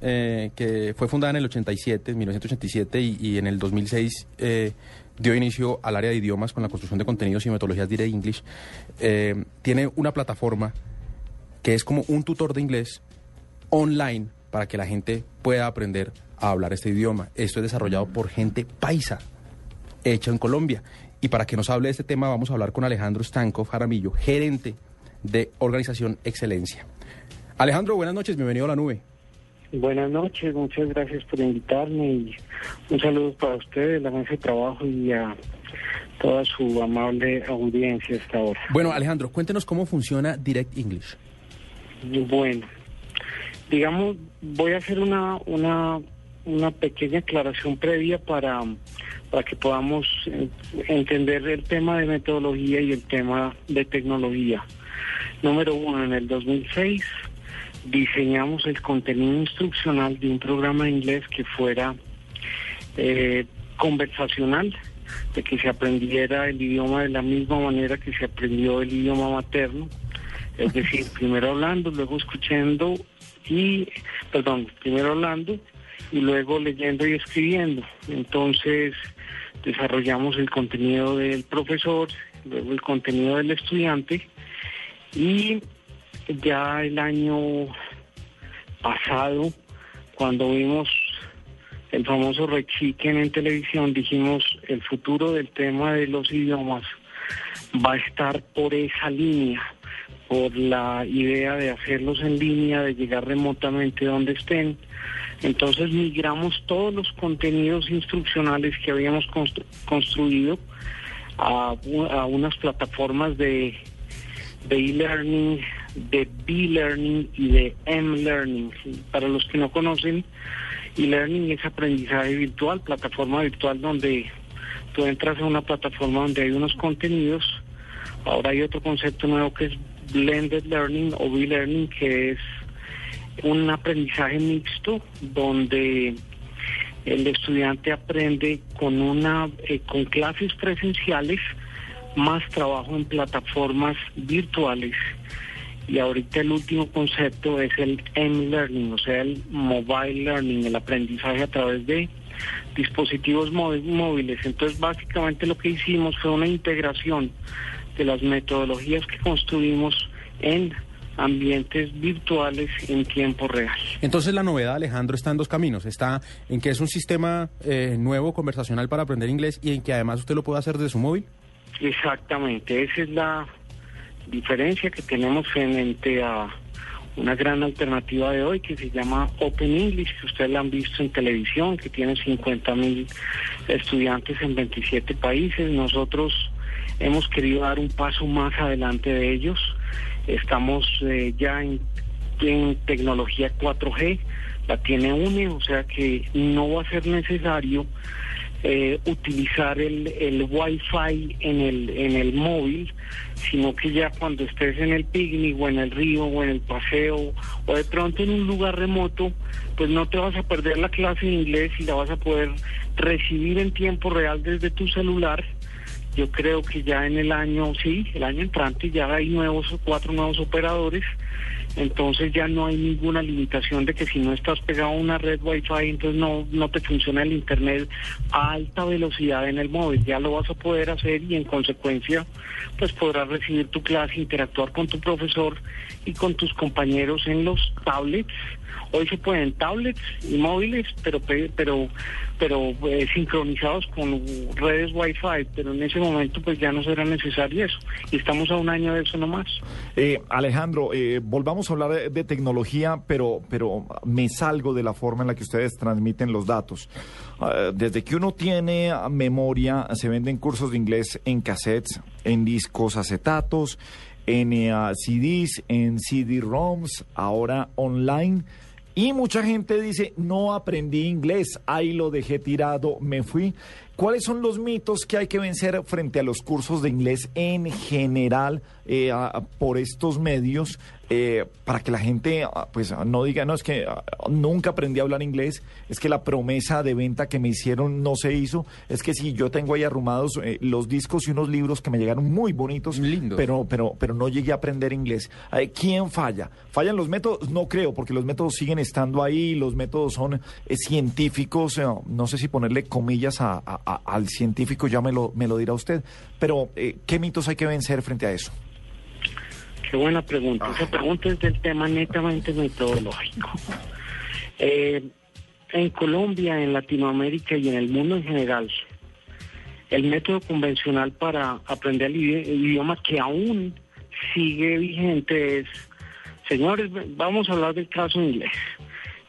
eh, que fue fundada en el 87, 1987, y, y en el 2006 eh, dio inicio al área de idiomas con la construcción de contenidos y metodologías de English, eh, tiene una plataforma que es como un tutor de inglés online para que la gente pueda aprender a hablar este idioma. Esto es desarrollado por gente paisa, hecho en Colombia. Y para que nos hable de este tema vamos a hablar con Alejandro Stankov Jaramillo, gerente de Organización Excelencia. Alejandro, buenas noches, bienvenido a la nube. Buenas noches, muchas gracias por invitarme y un saludo para ustedes, la mesa de trabajo y a toda su amable audiencia hasta ahora. Bueno, Alejandro, cuéntenos cómo funciona Direct English. Bueno, digamos, voy a hacer una, una, una pequeña aclaración previa para, para que podamos eh, entender el tema de metodología y el tema de tecnología. Número uno, en el 2006 diseñamos el contenido instruccional de un programa de inglés que fuera eh, conversacional, de que se aprendiera el idioma de la misma manera que se aprendió el idioma materno, es decir, primero hablando, luego escuchando y, perdón, primero hablando y luego leyendo y escribiendo. Entonces desarrollamos el contenido del profesor, luego el contenido del estudiante y ya el año pasado, cuando vimos el famoso rechiquen en televisión, dijimos el futuro del tema de los idiomas va a estar por esa línea, por la idea de hacerlos en línea, de llegar remotamente donde estén. Entonces migramos todos los contenidos instruccionales que habíamos constru construido a, unas plataformas de e-learning, B-learning y de M-learning. Para los que no conocen, e-learning es aprendizaje virtual, plataforma virtual donde tú entras a una plataforma donde hay unos contenidos. Ahora hay otro concepto nuevo que es blended learning o B-learning, que es un aprendizaje mixto donde el estudiante aprende con una eh, con clases presenciales más trabajo en plataformas virtuales y ahorita el último concepto es el M-Learning, o sea, el Mobile Learning, el aprendizaje a través de dispositivos móviles. Entonces, básicamente lo que hicimos fue una integración de las metodologías que construimos en ambientes virtuales en tiempo real. Entonces la novedad, Alejandro, está en dos caminos. Está en que es un sistema eh, nuevo conversacional para aprender inglés y en que además usted lo puede hacer desde su móvil. Exactamente, esa es la diferencia que tenemos frente a una gran alternativa de hoy que se llama Open English, que ustedes la han visto en televisión, que tiene 50 mil estudiantes en 27 países. Nosotros hemos querido dar un paso más adelante de ellos. Estamos eh, ya en, en tecnología 4G, la tiene UNE, o sea que no va a ser necesario eh, utilizar el, el wifi en el, en el móvil, sino que ya cuando estés en el picnic o en el río o en el paseo o de pronto en un lugar remoto, pues no te vas a perder la clase de inglés y la vas a poder recibir en tiempo real desde tu celular. Yo creo que ya en el año, sí, el año entrante ya hay nuevos, cuatro nuevos operadores entonces ya no hay ninguna limitación de que si no estás pegado a una red Wi-Fi, entonces no, no te funciona el Internet a alta velocidad en el móvil. Ya lo vas a poder hacer y en consecuencia pues podrás recibir tu clase, interactuar con tu profesor y con tus compañeros en los tablets. Hoy se pueden tablets y móviles, pero pero pero eh, sincronizados con redes Wi-Fi, pero en ese momento pues ya no será necesario eso. Y estamos a un año de eso nomás. Eh, Alejandro, eh, volvamos a hablar de, tecnología, pero, pero me salgo de la forma en la que ustedes transmiten los datos. Uh, desde que uno tiene memoria, se venden cursos de inglés en cassettes, en discos acetatos, en eh, CDs, en CD-ROMs, ahora online. Y mucha gente dice, no aprendí inglés, ahí lo dejé tirado, me fui. ¿Cuáles son los mitos que hay que vencer frente a los cursos de inglés en general eh, a- por estos medios eh, para que la gente ah, pues no diga, no, es que ah, nunca aprendí a hablar inglés, es que la promesa de venta que me hicieron no se hizo, es que si yo tengo ahí arrumados eh, los discos y unos libros que me llegaron muy bonitos, Lindos. pero, pero, pero no llegué a aprender inglés. ¿Quién falla? ¿Fallan los métodos? No creo, porque los métodos siguen estando ahí, los métodos son científicos, no sé si ponerle comillas a- a- a- al científico, ya me lo, me lo dirá usted, pero eh, ¿qué mitos hay que vencer frente a eso? Qué buena pregunta. Esa pregunta es del tema netamente metodológico. Eh, en Colombia, en Latinoamérica y en el mundo en general, el método convencional para aprender el idioma que aún sigue vigente es, señores, vamos a hablar del caso inglés.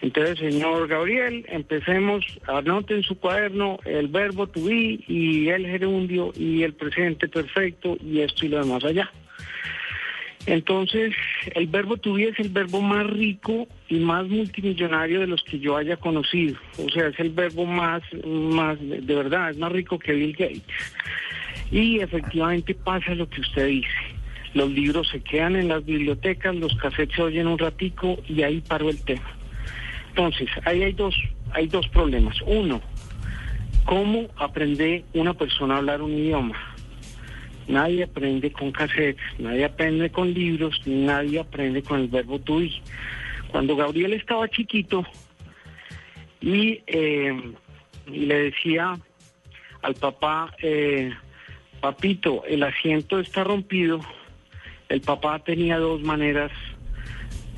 Entonces, señor Gabriel, empecemos, anote en su cuaderno el verbo to be y el gerundio y el presente perfecto y esto y lo demás allá. Entonces, el verbo to be es el verbo más rico y más multimillonario de los que yo haya conocido. O sea, es el verbo más, más, de verdad, es más rico que Bill Gates. Y efectivamente pasa lo que usted dice. Los libros se quedan en las bibliotecas, los cassettes se oyen un ratico y ahí paró el tema. Entonces, ahí hay dos, hay dos problemas. Uno, ¿cómo aprende una persona a hablar un idioma? Nadie aprende con cassettes, nadie aprende con libros, nadie aprende con el verbo to. Cuando Gabriel estaba chiquito y, eh, le decía al papá, eh, papito, el asiento está rompido, el papá tenía dos maneras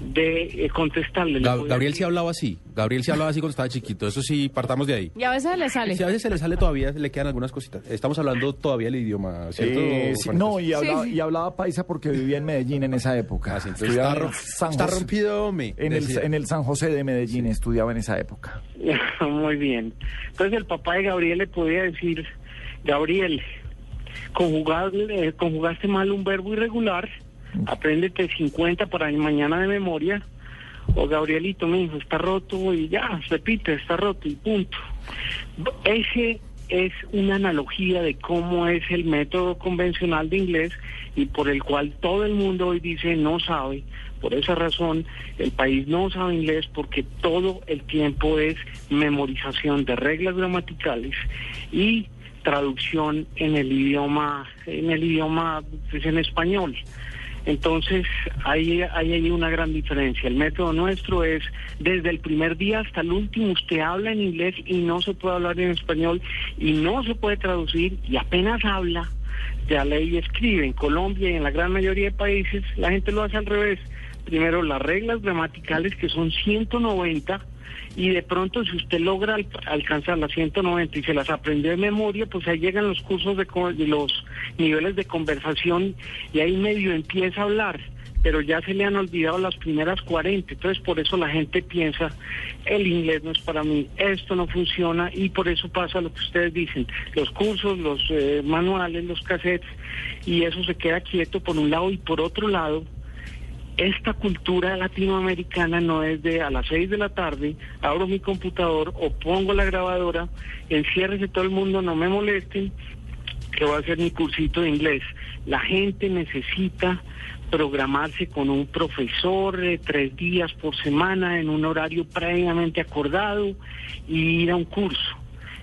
de eh, contestarle. Gab- Gabriel sí hablaba así. Gabriel sí hablaba así cuando estaba chiquito. Eso sí, partamos de ahí. Y a veces le sale. Sí, a veces se le sale todavía, le quedan algunas cositas. Estamos hablando todavía el idioma, ¿cierto? Eh, sí, no, y hablaba, sí. y hablaba paisa porque vivía en Medellín en esa época. Ah, sí, entonces Estudiaba está, ro- San está José- rompido, me En el, en el San José de Medellín estudiaba en esa época. Muy bien. Entonces el papá de Gabriel le podía decir, Gabriel, eh, conjugaste mal un verbo irregular, apréndete 50 para mañana de memoria, o Gabrielito, mi hijo, está roto y ya, repite, está roto y punto. Ese es una analogía de cómo es el método convencional de inglés y por el cual todo el mundo hoy dice no sabe. Por esa razón, el país no sabe inglés porque todo el tiempo es memorización de reglas gramaticales y traducción en el idioma, en el idioma, pues en español. Entonces, ahí ahí hay una gran diferencia. El método nuestro es, desde el primer día hasta el último, usted habla en inglés y no se puede hablar en español y no se puede traducir y apenas habla, ya lee y escribe. En Colombia y en la gran mayoría de países, la gente lo hace al revés. Primero, las reglas gramaticales, que son 190, y de pronto si usted logra al- alcanzar las 190 y se las aprendió de memoria, pues ahí llegan los cursos de, de los niveles de conversación y ahí medio empieza a hablar, pero ya se le han olvidado las primeras 40, entonces por eso la gente piensa, el inglés no es para mí, esto no funciona y por eso pasa lo que ustedes dicen, los cursos, los eh, manuales, los cassettes y eso se queda quieto por un lado y por otro lado esta cultura latinoamericana no es de a las seis de la tarde, abro mi computador o pongo la grabadora, enciérrese todo el mundo, no me molesten, que voy a hacer mi cursito de inglés. La gente necesita programarse con un profesor eh, tres días por semana en un horario previamente acordado y ir a un curso.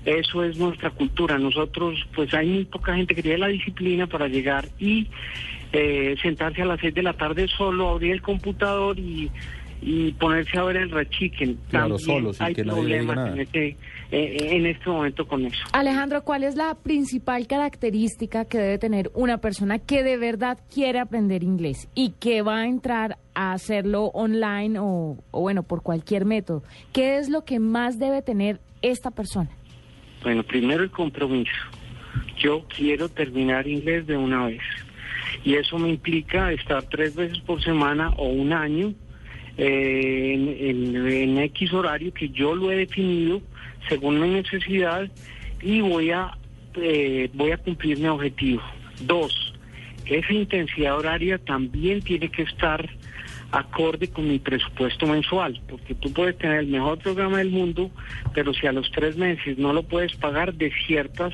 Eso es nuestra cultura. Nosotros, pues hay muy poca gente que tiene la disciplina para llegar y eh, sentarse a las seis de la tarde solo, abrir el computador y, y ponerse a ver el rechiquen. Claro, También solo, sin hay que nadie le diga problemas nada. en este, eh, en este momento con eso. Alejandro, ¿cuál es la principal característica que debe tener una persona que de verdad quiere aprender inglés y que va a entrar a hacerlo online o, o bueno, por cualquier método? ¿Qué es lo que más debe tener esta persona? Bueno, primero el compromiso. Yo quiero terminar inglés de una vez. Y eso me implica estar tres veces por semana o un año eh, en, X horario que yo lo he definido según mi necesidad y voy a, eh, voy a cumplir mi objetivo. Dos, esa intensidad horaria también tiene que estar acorde con mi presupuesto mensual, porque tú puedes tener el mejor programa del mundo, pero si a los tres meses no lo puedes pagar, desiertas,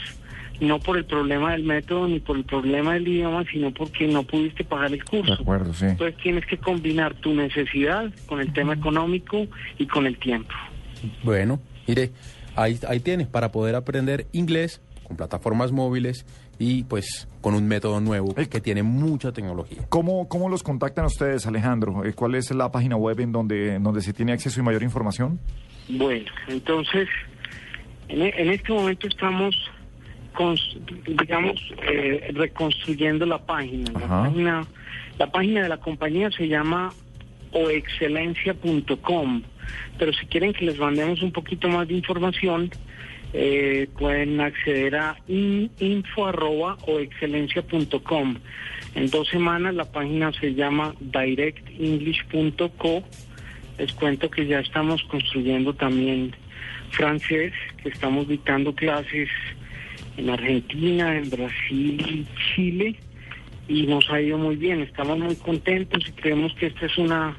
no por el problema del método ni por el problema del idioma, sino porque no pudiste pagar el curso. De acuerdo, sí. Entonces tienes que combinar tu necesidad con el tema económico y con el tiempo. Bueno, mire, ahí, ahí tienes para poder aprender inglés con plataformas móviles y pues con un método nuevo Eh, que tiene mucha tecnología. ¿Cómo, ¿Cómo los contactan ustedes, Alejandro? Eh, ¿Cuál es la página web en donde, en donde se tiene acceso y mayor información? Bueno, entonces, en, en este momento estamos, digamos, eh, reconstruyendo la página. La Ajá. página. La página de la compañía se llama oexcelencia.com, pero si quieren que les mandemos un poquito más de información, eh, pueden acceder a in- info arroba oexcelencia.com. En dos semanas la página se llama directenglish.co. Les cuento que ya estamos construyendo también francés, que estamos dictando clases en Argentina, en Brasil y Chile, y nos ha ido muy bien. Estamos muy contentos y creemos que esta es una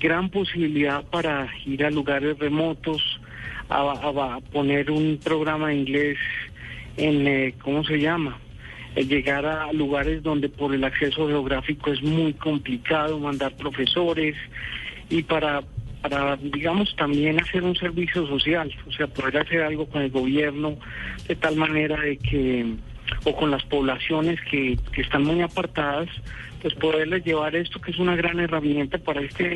gran posibilidad para ir a lugares remotos, a, poner un programa de inglés en, eh, ¿cómo se llama? Eh, llegar a lugares donde por el acceso geográfico es muy complicado mandar profesores y para, para, digamos, también hacer un servicio social, o sea, poder hacer algo con el gobierno de tal manera de que, o con las poblaciones que, que están muy apartadas, pues poderles llevar esto que es una gran herramienta para este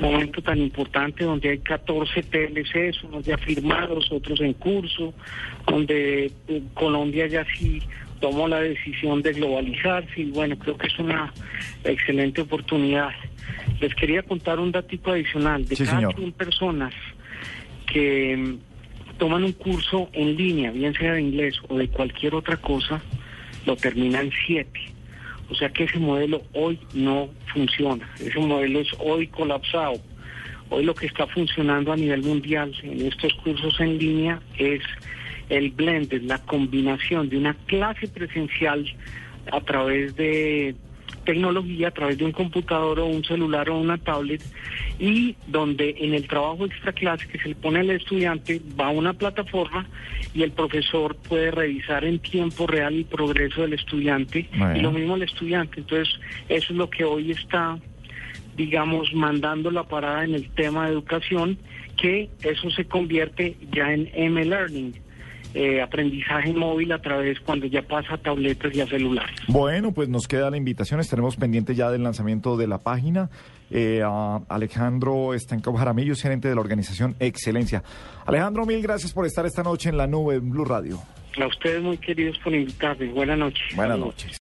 momento tan importante donde hay 14 TLCs, unos ya firmados, otros en curso, donde eh, Colombia ya sí tomó la decisión de globalizarse y bueno, creo que es una excelente oportunidad. Les quería contar un datito adicional. De Sí, cada señor. 100 personas que mm, toman un curso en línea, bien sea de inglés o de cualquier otra cosa, lo terminan siete. O sea que ese modelo hoy no funciona. Ese modelo es hoy colapsado. Hoy lo que está funcionando a nivel mundial en estos cursos en línea es el blend, la combinación de una clase presencial a través de tecnología, a través de un computador o un celular o una tablet, y donde en el trabajo extra clase que se le pone al estudiante va a una plataforma y el profesor puede revisar en tiempo real el progreso del estudiante Bueno. y lo mismo el estudiante. Entonces, eso es lo que hoy está digamos, mandando la parada en el tema de educación, que eso se convierte ya en M-Learning, eh, aprendizaje móvil a través cuando ya pasa a tabletas y a celulares. Bueno, pues nos queda la invitación. Estaremos pendientes ya del lanzamiento de la página. Eh, a Alejandro Estancao Jaramillo, gerente de la organización Excelencia. Alejandro, mil gracias por estar esta noche en la nube en Blue Radio. A ustedes muy queridos por invitarme. Buenas noches. Buenas noches.